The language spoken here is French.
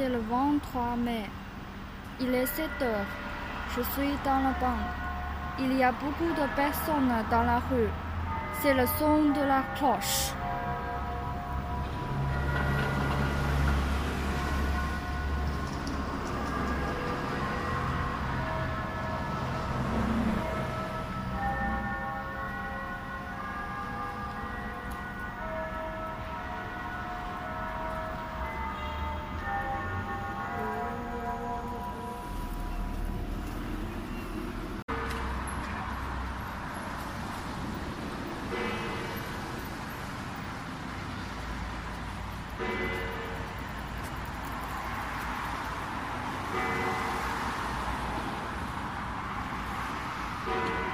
c'est le 23 mai. Il est 7 heures. Je suis dans la banque. Il y a beaucoup de personnes dans la rue. C'est le son de la cloche. Thank you.